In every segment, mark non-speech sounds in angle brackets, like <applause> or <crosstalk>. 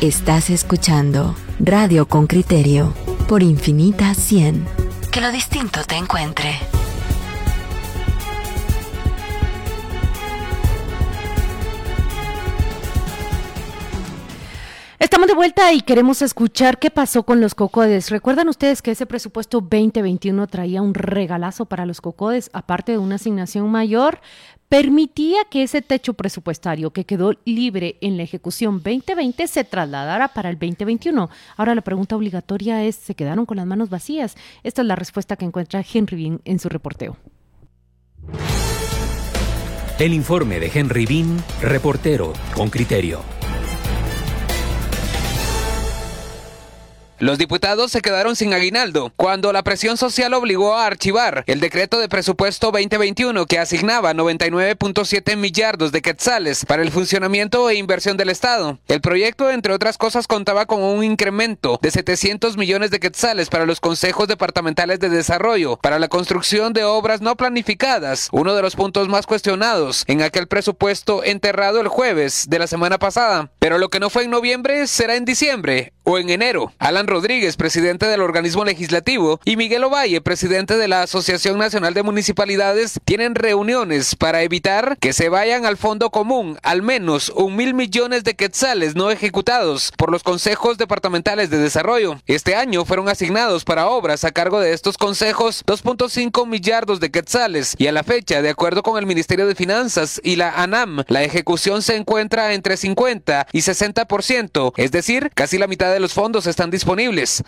Estás escuchando Radio con Criterio por Infinita 100. Que lo distinto te encuentre. Estamos de vuelta y queremos escuchar qué pasó con los cocodes. ¿Recuerdan ustedes que ese presupuesto 2021 traía un regalazo para los cocodes, aparte de una asignación mayor? Permitía que ese techo presupuestario que quedó libre en la ejecución 2020 se trasladara para el 2021. Ahora la pregunta obligatoria es, ¿se quedaron con las manos vacías? Esta es la respuesta que encuentra Henry Bean en su reporteo. El informe de Henry Bean, reportero con criterio. Los diputados se quedaron sin aguinaldo cuando la presión social obligó a archivar el decreto de presupuesto 2021 que asignaba 99.7 millardos de quetzales para el funcionamiento e inversión del Estado. El proyecto, entre otras cosas, contaba con un incremento de 700 millones de quetzales para los consejos departamentales de desarrollo, para la construcción de obras no planificadas, uno de los puntos más cuestionados en aquel presupuesto enterrado el jueves de la semana pasada. Pero lo que no fue en noviembre será en diciembre o en enero. Alan Rodríguez, presidente del organismo legislativo, y Miguel Ovalle, presidente de la Asociación Nacional de Municipalidades, tienen reuniones para evitar que se vayan al fondo común al menos un mil millones de quetzales no ejecutados por los consejos departamentales de desarrollo. Este año fueron asignados para obras a cargo de estos consejos 2.5 millardos de quetzales y a la fecha, de acuerdo con el Ministerio de Finanzas y la ANAM, la ejecución se encuentra entre 50 y 60%, es decir, casi la mitad de los fondos están disponibles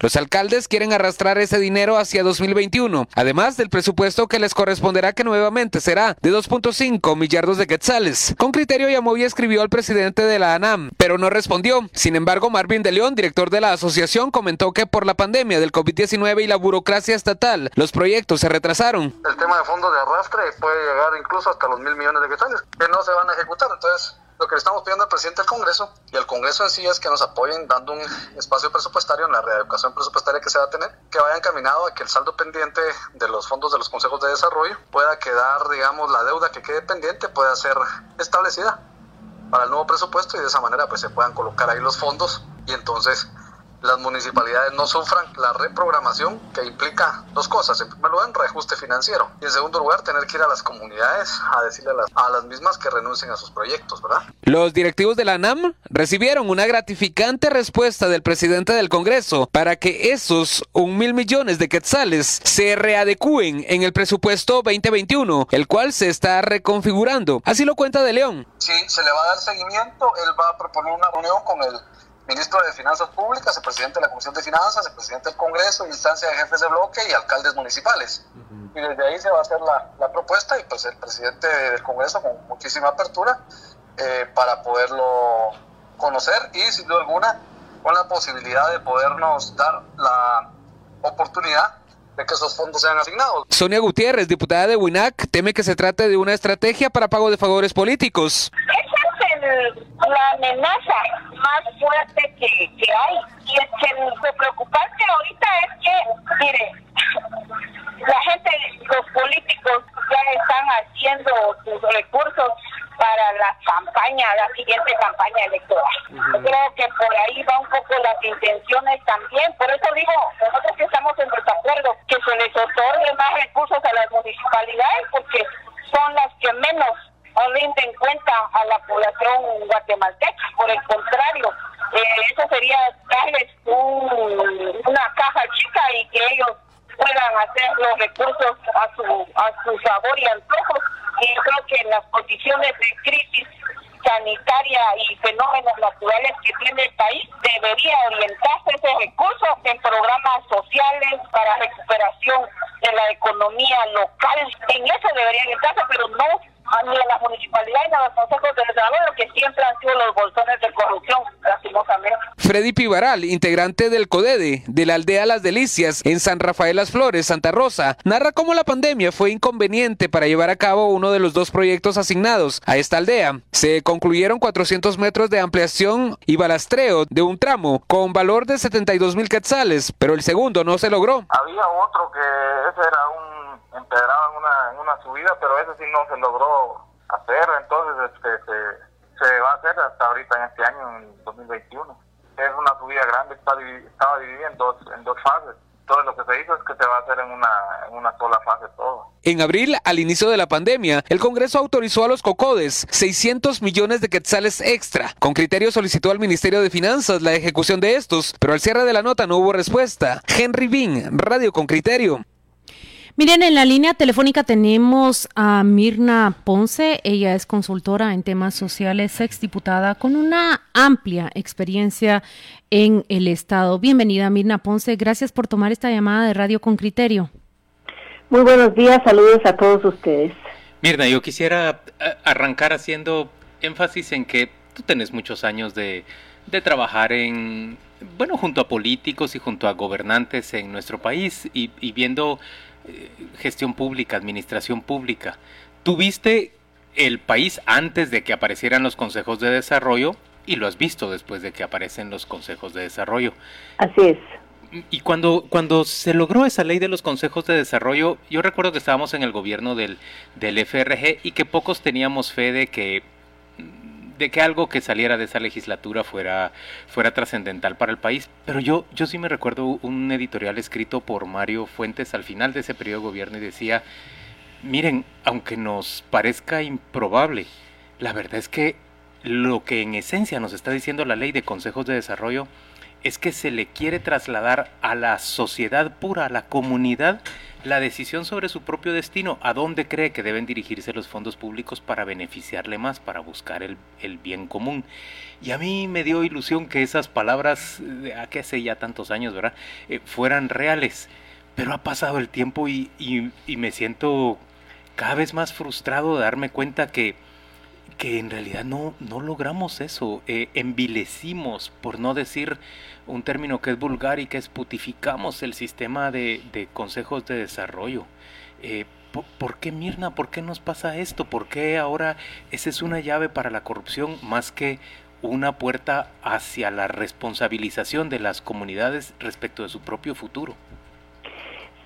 los alcaldes quieren arrastrar ese dinero hacia 2021, además del presupuesto que les corresponderá que nuevamente será de 2.5 millardos de quetzales. Con criterio Yamovi escribió al presidente de la ANAM, pero no respondió. Sin embargo, Marvin de León, director de la asociación, comentó que por la pandemia del COVID-19 y la burocracia estatal, los proyectos se retrasaron. El tema de fondos de arrastre puede llegar incluso hasta los mil millones de quetzales, que no se van a ejecutar. Entonces, lo que le estamos pidiendo al presidente del Congreso y al Congreso en sí es que nos apoyen dando un espacio presupuestario en la reeducación presupuestaria que se va a tener, que vaya encaminado a que el saldo pendiente de los fondos de los consejos de desarrollo pueda quedar, digamos, la deuda que quede pendiente pueda ser establecida para el nuevo presupuesto y de esa manera pues se puedan colocar ahí los fondos y entonces las municipalidades no sufran la reprogramación que implica dos cosas. En primer lugar, reajuste financiero. Y en segundo lugar, tener que ir a las comunidades a decirle a las, a las mismas que renuncien a sus proyectos, ¿verdad? Los directivos de la ANAM recibieron una gratificante respuesta del presidente del Congreso para que esos un mil millones de quetzales se readecúen en el presupuesto 2021, el cual se está reconfigurando. Así lo cuenta De León. Sí, se le va a dar seguimiento. Él va a proponer una reunión con el ministro de Finanzas Públicas, el presidente de la Comisión de Finanzas, el presidente del Congreso, instancia de jefes de bloque y alcaldes municipales. Y desde ahí se va a hacer la, la, propuesta y pues el presidente del Congreso con muchísima apertura eh, para poderlo conocer y sin duda alguna con la posibilidad de podernos dar la oportunidad de que esos fondos sean asignados. Sonia Gutiérrez, diputada de WINAC, teme que se trate de una estrategia para pago de favores políticos. Esa es el, la amenaza más fuerte que, que hay. Y es que lo preocupante ahorita es que, mire, la gente, los políticos ya están haciendo sus recursos para la campaña, la siguiente campaña electoral. Creo que por ahí va un poco las intenciones también. Por eso digo, nosotros que estamos en desacuerdo, que se les otorgue más recursos a las municipalidades porque son las que menos rinden cuenta a la población guatemalteca. Por el contrario, eh, eso sería darles un, una caja chica y que ellos puedan hacer los recursos a su, a su sabor y antojo. Y creo que en las condiciones de crisis sanitaria y fenómenos naturales que tiene el país, debería orientarse ese recurso en programas sociales para recuperación de la economía local. En eso debería orientarse, pero no ni a las municipalidades ni a los consejos de desarrollo, que siempre han sido los bolsones de corrupción, lastimosamente. Freddy Pivaral, integrante del CODEDE de la aldea Las Delicias en San Rafael Las Flores, Santa Rosa, narra cómo la pandemia fue inconveniente para llevar a cabo uno de los dos proyectos asignados a esta aldea. Se concluyeron 400 metros de ampliación y balastreo de un tramo con valor de 72 mil quetzales, pero el segundo no se logró. Había otro que ese era un una, subida, pero ese sí no se logró hacer, entonces este, se, se va a hacer hasta ahorita en este año, en 2021. es una subida grande, está, estaba dividida en dos, en dos fases. Todo lo que se hizo es que se va a hacer en una, en una sola fase todo. En abril, al inicio de la pandemia, el Congreso autorizó a los COCODES 600 millones de quetzales extra. Con criterio solicitó al Ministerio de Finanzas la ejecución de estos, pero al cierre de la nota no hubo respuesta. Henry Bean, Radio con Criterio. Miren, en la línea telefónica tenemos a Mirna Ponce. Ella es consultora en temas sociales, exdiputada con una amplia experiencia en el Estado. Bienvenida, Mirna Ponce. Gracias por tomar esta llamada de Radio con Criterio. Muy buenos días, saludos a todos ustedes. Mirna, yo quisiera eh, arrancar haciendo énfasis en que tú tienes muchos años de, de trabajar en, bueno, junto a políticos y junto a gobernantes en nuestro país y, y viendo gestión pública, administración pública. Tuviste el país antes de que aparecieran los consejos de desarrollo y lo has visto después de que aparecen los consejos de desarrollo. Así es. Y cuando, cuando se logró esa ley de los consejos de desarrollo, yo recuerdo que estábamos en el gobierno del, del FRG y que pocos teníamos fe de que de que algo que saliera de esa legislatura fuera, fuera trascendental para el país. Pero yo, yo sí me recuerdo un editorial escrito por Mario Fuentes al final de ese periodo de gobierno y decía, miren, aunque nos parezca improbable, la verdad es que lo que en esencia nos está diciendo la ley de consejos de desarrollo es que se le quiere trasladar a la sociedad pura, a la comunidad, la decisión sobre su propio destino, a dónde cree que deben dirigirse los fondos públicos para beneficiarle más, para buscar el, bien común. Y a mí me dio ilusión que esas palabras, de hace ya tantos años, ¿verdad?, eh, fueran reales. Pero ha pasado el tiempo y, y, me siento cada vez más frustrado de darme cuenta que, que en realidad no, no logramos eso, eh, envilecimos, por no decir un término que es vulgar y que es putificamos el sistema de, consejos de desarrollo. Eh, ¿por, qué Mirna? ¿Por qué nos pasa esto? ¿Por qué ahora esa es una llave para la corrupción más que una puerta hacia la responsabilización de las comunidades respecto de su propio futuro?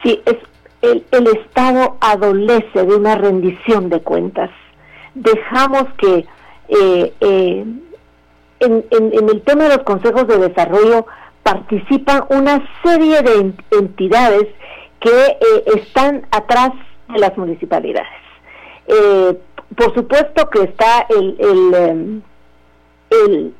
Sí, es, el, el Estado adolece de una rendición de cuentas. Dejamos que eh, eh, en, el tema de los consejos de desarrollo participan una serie de entidades que eh, están atrás de las municipalidades. Eh, por supuesto que está el, el, em, el,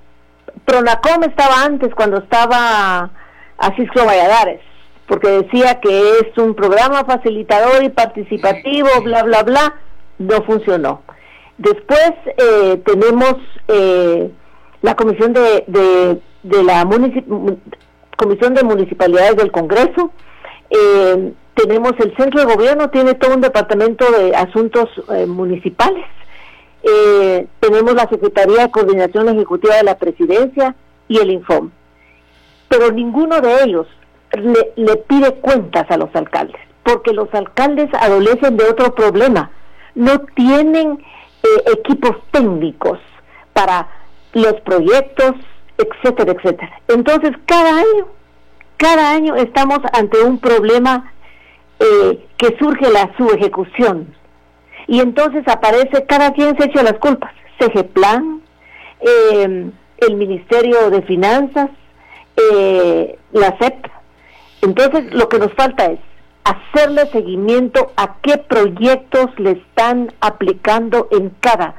Pronacom estaba antes cuando estaba Asisco Valladares, porque decía que es un programa facilitador y participativo, bla, bla, bla, no funcionó. Después eh, tenemos la Comisión de, de, la Comisión de Municipalidades del Congreso. Eh, tenemos el Centro de Gobierno, tiene todo un departamento de asuntos eh, municipales. Eh, tenemos la Secretaría de Coordinación Ejecutiva de la Presidencia y el Infom. Pero ninguno de ellos le pide cuentas a los alcaldes, porque los alcaldes adolecen de otro problema. No tienen equipos técnicos para los proyectos, etcétera, etcétera. Entonces, cada año, cada año estamos ante un problema eh, que surge la su ejecución. Y entonces aparece, cada quien se echa las culpas. CGPlan, eh, el Ministerio de Finanzas, eh, la CEP. Entonces, lo que nos falta es hacerle seguimiento a qué proyectos le están aplicando en cada,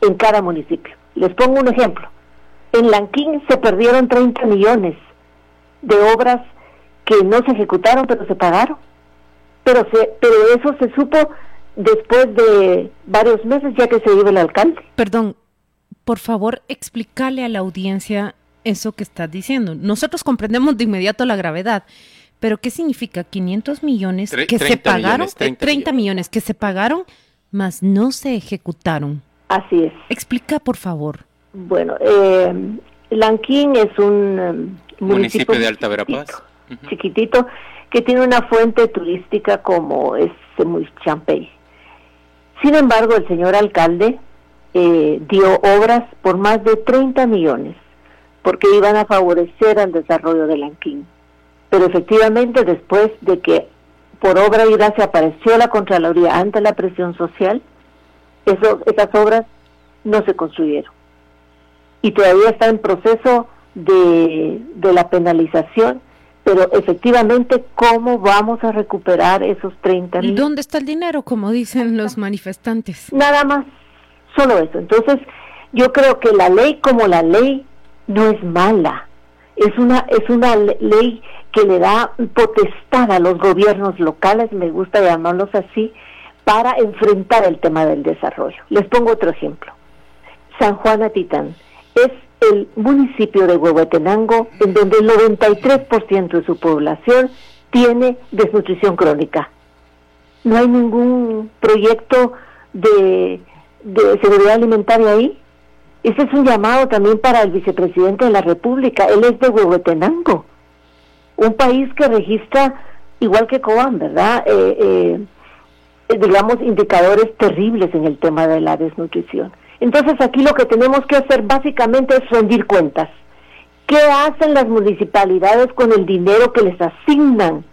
en cada municipio. Les pongo un ejemplo. En Lanquín se perdieron 30 millones de obras que no se ejecutaron, pero se pagaron. Pero, se, pero eso se supo después de varios meses, ya que se iba el alcalde. Perdón, por favor, explícale a la audiencia eso que estás diciendo. Nosotros comprendemos de inmediato la gravedad, pero ¿qué significa 500 millones que se pagaron? 30, millones que se pagaron, mas no se ejecutaron. Así es. Explica, por favor. Bueno, eh, Lanquín es un em, municipio, de Alta Verapaz. Chiquitito, que tiene una fuente turística como es muy Champey. Sin embargo, el señor alcalde eh, dio obras por más de 30 millones, porque iban a favorecer al desarrollo de Lanquín. Pero efectivamente, después de que por obra y gracia apareció la Contraloría ante la presión social, eso, esas obras no se construyeron. Y todavía está en proceso de, de la penalización, pero efectivamente, ¿cómo vamos a recuperar esos 30 ¿Y dónde está el dinero, como dicen los manifestantes? Nada más, solo eso. Entonces, yo creo que la ley como la ley no es mala, es una, es una ley que le da potestad a los gobiernos locales, me gusta llamarlos así, para enfrentar el tema del desarrollo. Les pongo otro ejemplo. San Juan Atitán es el municipio de Huehuetenango en donde el 93% de su población tiene desnutrición crónica. No hay ningún proyecto de, de seguridad alimentaria ahí. Ese es un llamado también para el vicepresidente de la República. Él es de Huehuetenango, un país que registra, igual que Cobán, ¿verdad? Eh, eh, digamos, indicadores terribles en el tema de la desnutrición. Entonces aquí lo que tenemos que hacer básicamente es rendir cuentas. ¿Qué hacen las municipalidades con el dinero que les asignan?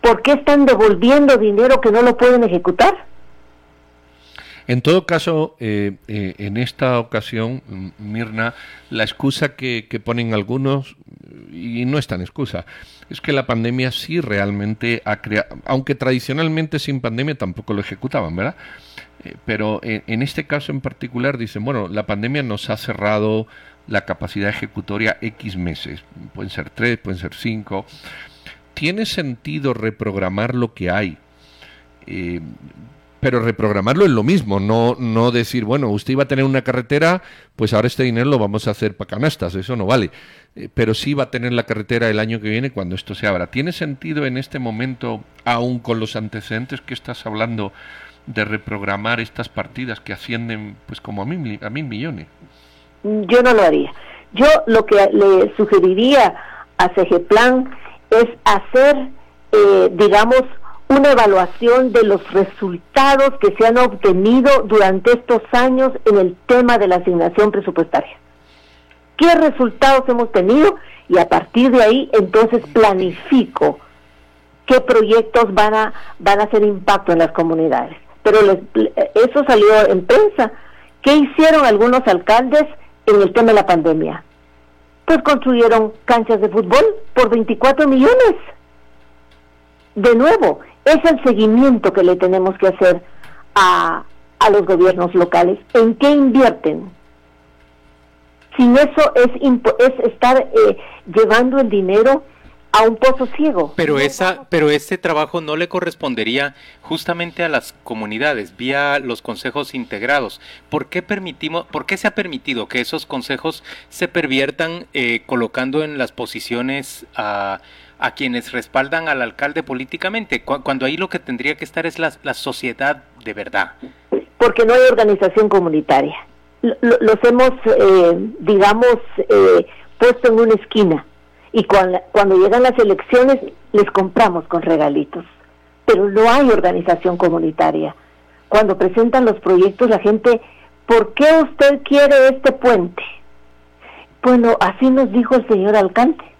¿Por qué están devolviendo dinero que no lo pueden ejecutar? En todo caso, eh, eh, en esta ocasión, Mirna, la excusa que, ponen algunos, y no es tan excusa, es que la pandemia sí realmente ha creado, aunque tradicionalmente sin pandemia tampoco lo ejecutaban, ¿verdad? Eh, pero en, este caso en particular dicen, bueno, la pandemia nos ha cerrado la capacidad ejecutoria X meses, pueden ser tres, pueden ser cinco. ¿Tiene sentido reprogramar lo que hay? Eh, pero reprogramarlo es lo mismo, no, no decir, bueno, usted iba a tener una carretera, pues ahora este dinero lo vamos a hacer para canastas, eso no vale. Eh, pero sí va a tener la carretera el año que viene cuando esto se abra. ¿Tiene sentido en este momento, aún con los antecedentes que estás hablando, de reprogramar estas partidas que ascienden pues como a mil, a mil millones? Yo no lo haría. Yo lo que le sugeriría a Plan es hacer, eh, digamos, una evaluación de los resultados que se han obtenido durante estos años en el tema de la asignación presupuestaria. ¿Qué resultados hemos tenido? Y a partir de ahí, entonces planifico qué proyectos van a, van a hacer impacto en las comunidades pero eso salió en prensa. ¿Qué hicieron algunos alcaldes en el tema de la pandemia? Pues construyeron canchas de fútbol por 24 millones. De nuevo, es el seguimiento que le tenemos que hacer a, a los gobiernos locales. ¿En qué invierten? Sin eso es, es estar eh, llevando el dinero a un pozo ciego. Pero esa, pero ese trabajo no le correspondería justamente a las comunidades vía los consejos integrados. ¿Por qué permitimos, por qué se ha permitido que esos consejos se perviertan eh, colocando en las posiciones a, a quienes respaldan al alcalde políticamente, cuando ahí lo que tendría que estar es la, la sociedad de verdad? Porque no hay organización comunitaria. los hemos, eh, digamos, eh, puesto en una esquina y cuando, cuando llegan las elecciones les compramos con regalitos. Pero no hay organización comunitaria. Cuando presentan los proyectos la gente, ¿por qué usted quiere este puente? Bueno, así nos dijo el señor alcalde.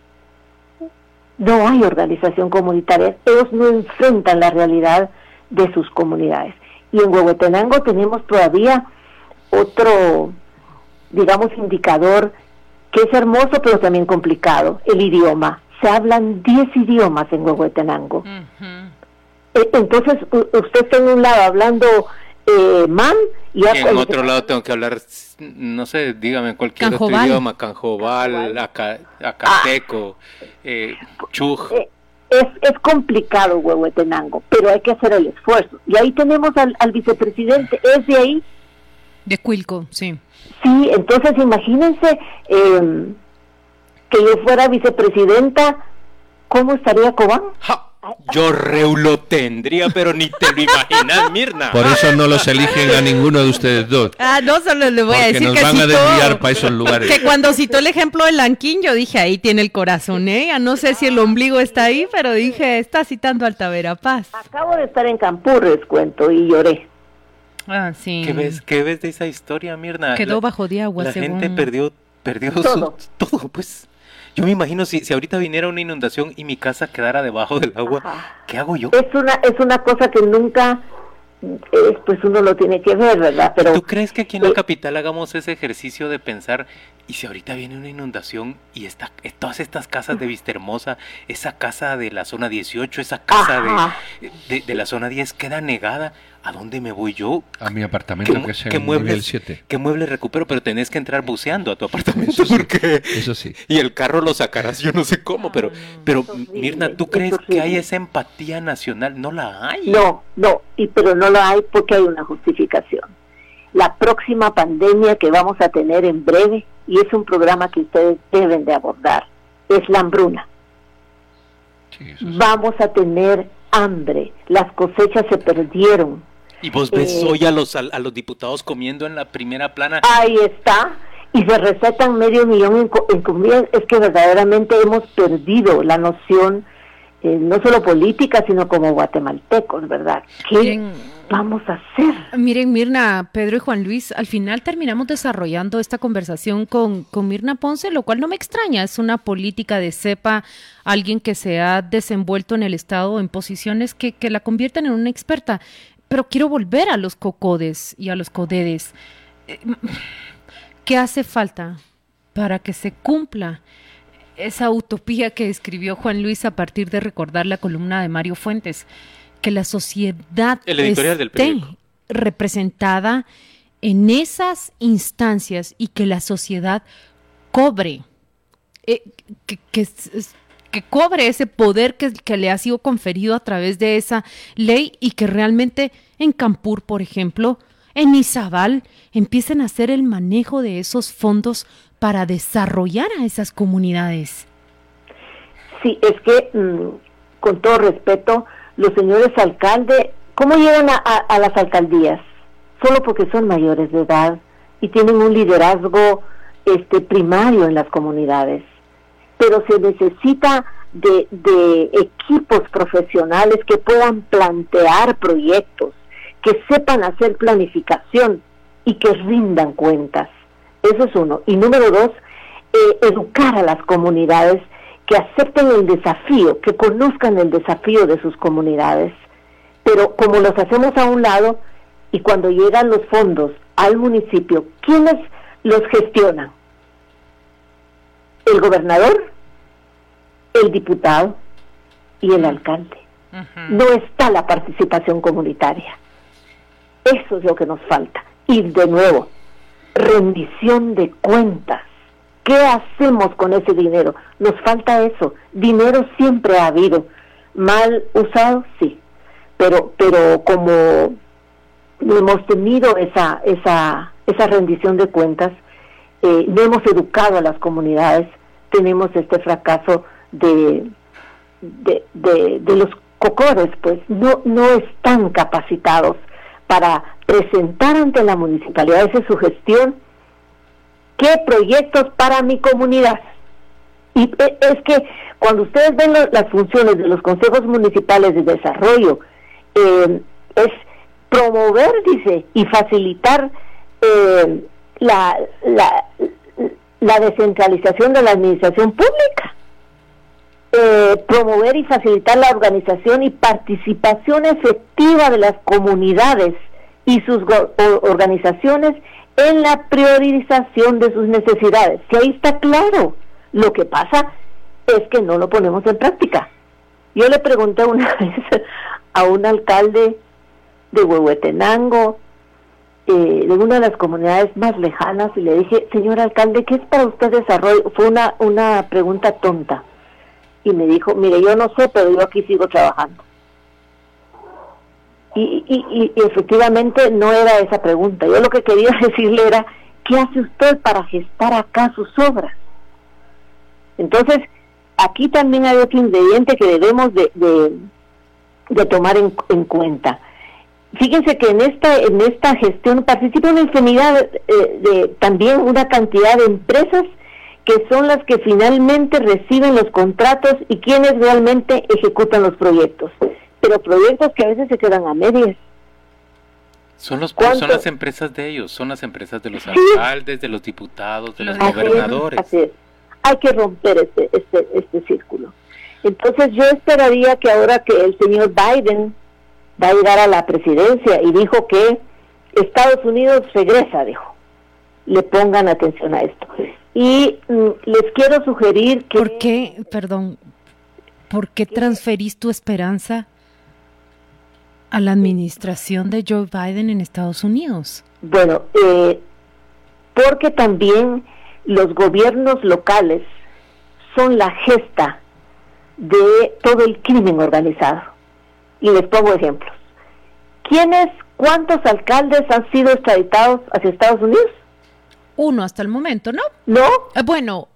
No hay organización comunitaria. Ellos no enfrentan la realidad de sus comunidades. Y en Huehuetenango tenemos todavía otro, digamos, indicador que es hermoso pero también complicado, el idioma. Se hablan 10 idiomas en Huehuetenango. E, entonces, usted está en un lado hablando eh, man y, en otro lado tengo que hablar, no sé, dígame cualquier otro idioma, canjobal, acateco, ah. eh, chuj. Eh, es, es complicado Huehuetenango, pero hay que hacer el esfuerzo. Y ahí tenemos al, al vicepresidente, es de ahí. De Cuilco, sí. Sí, entonces imagínense em, que yo fuera vicepresidenta, ¿cómo estaría Cobán? Yo reulo tendría, pero ni te lo imaginas, Mirna. Por eso no los eligen a ninguno de ustedes dos. Ah, no, solo le voy a decir nos que van a desviar para esos lugares. Que cuando citó el ejemplo de Lanquín, yo dije, ahí tiene el corazón, ¿eh? No sé si el ombligo está ahí, pero dije, está citando Altavera Paz. Acabo de estar en Campurres, cuento, y lloré. Ah, sí. ¿Qué ves, qué ves de esa historia, Mirna? Quedó bajo de agua, La gente perdió, perdió todo. todo, pues. Yo me imagino si, si ahorita viniera una inundación y mi casa quedara debajo del agua, ¿qué hago yo? Es una, es una cosa que nunca, pues uno lo tiene que ver, ¿verdad? Pero, ¿Tú crees que aquí en la capital hagamos ese ejercicio de pensar Y si ahorita viene una inundación y está, todas estas casas de Vista Hermosa, esa casa de la zona 18, esa casa de, de, la zona 10 queda negada, ¿a dónde me voy yo? A mi apartamento que es en muebles, 7. ¿Qué muebles recupero? Pero tenés que entrar buceando a tu apartamento eso porque... eso sí. Y el carro lo sacarás, yo no sé cómo, pero, pero Mirna, ¿tú crees que hay esa empatía nacional? No la hay. No, no, y, pero no la hay porque hay una justificación. La próxima pandemia que vamos a tener en breve y es un programa que ustedes deben de abordar, es la hambruna. Vamos a tener hambre, las cosechas se perdieron. Y vos ves eh, hoy a los, a, los diputados comiendo en la primera plana. Ahí está, y se recetan medio millón en, en comida. Es que verdaderamente hemos perdido la noción eh, no solo política, sino como guatemaltecos, ¿verdad? ¿Qué vamos a hacer? Miren, Mirna, Pedro y Juan Luis, al final terminamos desarrollando esta conversación con, con Mirna Ponce, lo cual no me extraña, es una política de cepa, alguien que se ha desenvuelto en el Estado en posiciones que, que la convierten en una experta. Pero quiero volver a los cocodes y a los codedes. Eh, ¿Qué hace falta para que se cumpla? esa utopía que escribió Juan Luis a partir de recordar la columna de Mario Fuentes, que la sociedad esté representada en esas instancias y que la sociedad cobre, eh, que, que, cobre ese poder que, que, le ha sido conferido a través de esa ley y que realmente en Campur, por ejemplo, en Izabal, empiecen a hacer el manejo de esos fondos para desarrollar a esas comunidades. Sí, es que, mm, con todo respeto, los señores alcaldes, ¿cómo llegan a, las alcaldías? Solo porque son mayores de edad y tienen un liderazgo este primario en las comunidades. Pero se necesita de, de equipos profesionales que puedan plantear proyectos, que sepan hacer planificación y que rindan cuentas. Eso es uno. Y número dos, eh, educar a las comunidades que acepten el desafío, que conozcan el desafío de sus comunidades. Pero como los hacemos a un lado y cuando llegan los fondos al municipio, ¿quiénes los gestionan? El gobernador, el diputado y el alcalde. No está la participación comunitaria. Eso es lo que nos falta. Y de nuevo, rendición de cuentas. ¿Qué hacemos con ese dinero? Nos falta eso. Dinero siempre ha habido. Mal usado, sí. Pero, pero como hemos tenido esa, esa, esa rendición de cuentas, eh, no hemos educado a las comunidades, tenemos este fracaso de, de, de, de los cocores, pues no, no están capacitados para presentar ante la municipalidad, esa su gestión, qué proyectos para mi comunidad. Y e, es que cuando ustedes ven las funciones de los consejos municipales de desarrollo, eh, es promover, dice, y facilitar eh, la, la, descentralización de la administración pública. Eh, promover y facilitar la organización y participación efectiva de las comunidades y sus organizaciones en la priorización de sus necesidades. Que ahí está claro. Lo que pasa es que no lo ponemos en práctica. Yo le pregunté una <laughs> vez a un alcalde de Huehuetenango, eh, de una de las comunidades más lejanas, y le dije, señor alcalde, ¿qué es para usted desarrollo? Fue una, una pregunta tonta y me dijo, mire, yo no sé, pero yo aquí sigo trabajando. Y, y, y, efectivamente no era esa pregunta. Yo lo que quería <laughs> decirle era, ¿qué hace usted para gestar acá sus obras? Entonces, aquí también hay otro ingrediente que debemos de, de, tomar en, en, cuenta. Fíjense que en esta, en esta gestión participa una infinidad eh, de también una cantidad de empresas que son las que finalmente reciben los contratos y quienes realmente ejecutan los proyectos. Pero proyectos que a veces se quedan a medias. Son, los, son las empresas de ellos, son las empresas de los alcaldes, de los diputados, de los gobernadores. Hay que romper este, este, este círculo. Entonces yo esperaría que ahora que el señor Biden va a llegar a la presidencia. Y dijo que Estados Unidos regresa, dijo, le pongan atención a esto. Y mm, les quiero sugerir que... ¿Por qué, perdón, por qué transferís tu esperanza a la administración de Joe Biden en Estados Unidos? Bueno, eh, porque también los gobiernos locales son la gesta de todo el crimen organizado. Y les pongo ejemplos. ¿Quiénes, cuántos alcaldes han sido extraditados hacia Estados Unidos? Uno hasta el momento, ¿no? No. Eh, bueno,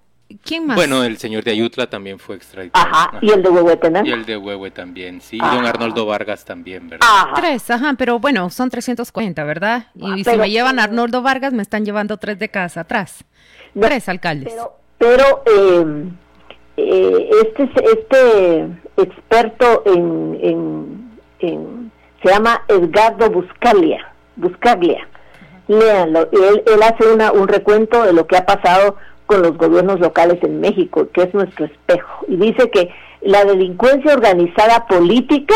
¿quién más? Bueno, el señor de Ayutla también fue extraditado. Ajá, y el de Huehuetenango. Y el de Huehue también, sí. Y don Arnoldo Vargas también, ¿verdad? Ajá. Tres, ajá, pero bueno, son 340, ¿verdad? Y Ah, si pero- me llevan a Arnoldo Vargas, me están llevando tres de casa atrás. No, Tres alcaldes. Pero, pero eh, eh, este, este experto en, en, en- se llama Edgardo Buscaglia, Buscaglia. Léanlo, él, él hace una, un recuento de lo que ha pasado con los gobiernos locales en México, que es nuestro espejo, y dice que la delincuencia organizada política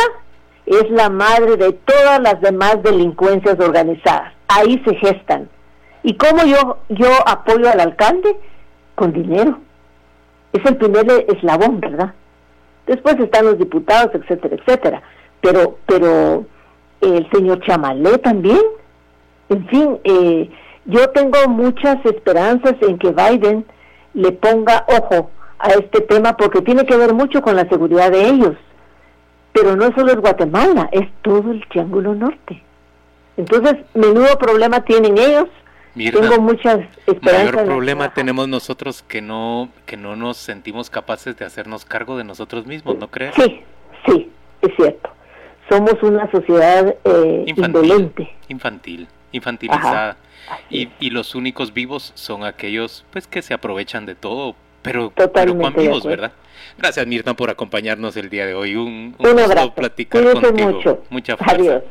es la madre de todas las demás delincuencias organizadas. Ahí se gestan. ¿Y cómo yo, yo apoyo al alcalde? Con dinero. Es el primer eslabón, ¿verdad? Después están los diputados, etcétera, etcétera. Pero, pero el señor Chamalé también. En fin, eh, yo tengo muchas esperanzas en que Biden le ponga ojo a este tema porque tiene que ver mucho con la seguridad de ellos. Pero no solo es Guatemala, es todo el Triángulo Norte. Entonces, menudo problema tienen ellos. Mirna, Tengo muchas esperanzas. Mayor problema tenemos nosotros que no que no nos sentimos capaces de hacernos cargo de nosotros mismos, ¿no crees? Sí, sí, es cierto. Somos una sociedad eh, Infantil, indolente. infantil, infantilizada. Y, y los únicos vivos son aquellos pues que se aprovechan de todo, pero, Totalmente pero cuán vivos. ¿verdad? Gracias Mirna por acompañarnos el día de hoy. Un, Un gusto abrazo. platicar contigo. mucho. Mucha fuerza. Adiós.